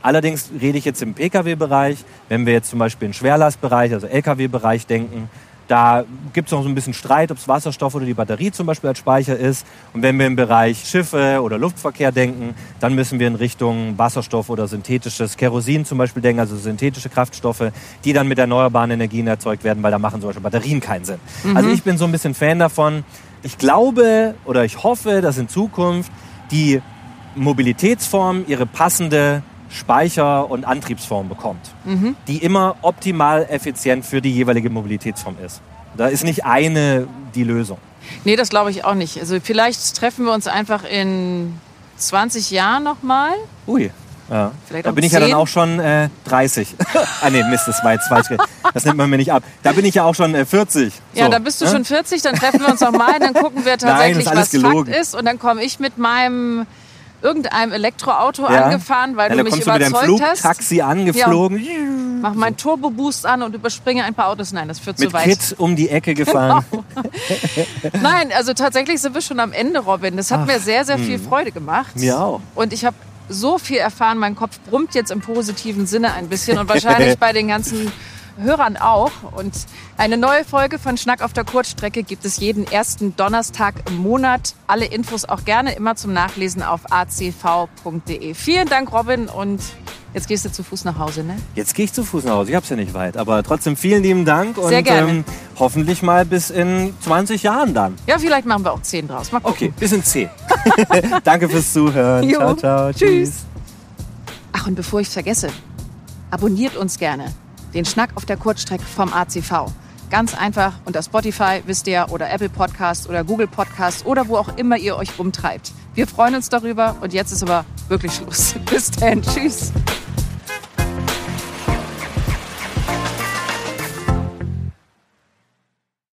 C: Allerdings rede ich jetzt im Pkw-Bereich, wenn wir jetzt zum Beispiel in Schwerlastbereich, also Lkw-Bereich denken, da gibt es noch so ein bisschen Streit, ob es Wasserstoff oder die Batterie zum Beispiel als Speicher ist. Und wenn wir im Bereich Schiffe oder Luftverkehr denken, dann müssen wir in Richtung Wasserstoff oder synthetisches Kerosin zum Beispiel denken, also synthetische Kraftstoffe, die dann mit erneuerbaren Energien erzeugt werden, weil da machen zum Beispiel Batterien keinen Sinn. Mhm. Also ich bin so ein bisschen Fan davon. Ich glaube oder ich hoffe, dass in Zukunft die Mobilitätsform ihre passende Speicher- und Antriebsform bekommt, mhm. die immer optimal effizient für die jeweilige Mobilitätsform ist. Da ist nicht eine die Lösung.
B: Nee, das glaube ich auch nicht. Also vielleicht treffen wir uns einfach in 20 Jahren nochmal.
C: Ui. Ja. Vielleicht da bin ich 10? ja dann auch schon äh, 30. ah nee, Mist, das war jetzt falsch. Das nimmt man mir nicht ab. Da bin ich ja auch schon äh, 40.
B: So. Ja, da bist du ja? schon 40, dann treffen wir uns nochmal, dann gucken wir tatsächlich, Nein, was gelogen. Fakt ist. Und dann komme ich mit meinem irgendeinem Elektroauto ja. angefahren, weil ja, du mich überzeugt du mit deinem
C: Flugtaxi angeflogen. Ja.
B: Mach meinen Turbo-Boost an und überspringe ein paar Autos. Nein, das führt
C: mit
B: zu weit.
C: Kit um die Ecke gefahren. Genau.
B: Nein, also tatsächlich sind wir schon am Ende, Robin. Das hat Ach, mir sehr, sehr viel hm. Freude gemacht.
C: Mir auch.
B: Und ich habe so viel erfahren. Mein Kopf brummt jetzt im positiven Sinne ein bisschen und wahrscheinlich bei den ganzen Hörern auch. Und eine neue Folge von Schnack auf der Kurzstrecke gibt es jeden ersten Donnerstag im Monat. Alle Infos auch gerne immer zum Nachlesen auf acv.de. Vielen Dank, Robin. Und jetzt gehst du zu Fuß nach Hause, ne?
C: Jetzt gehe ich zu Fuß nach Hause. Ich habe es ja nicht weit. Aber trotzdem vielen lieben Dank.
B: Sehr und gerne. Ähm,
C: hoffentlich mal bis in 20 Jahren dann.
B: Ja, vielleicht machen wir auch 10 draus. Mal gucken.
C: Okay, bis in 10. Danke fürs Zuhören. Jo. Ciao, ciao.
B: Tschüss. Ach, und bevor ich es vergesse, abonniert uns gerne den Schnack auf der Kurzstrecke vom ACV. Ganz einfach unter Spotify, wisst ihr, oder Apple Podcast oder Google Podcast oder wo auch immer ihr euch rumtreibt. Wir freuen uns darüber und jetzt ist aber wirklich Schluss. Bis dann. Tschüss.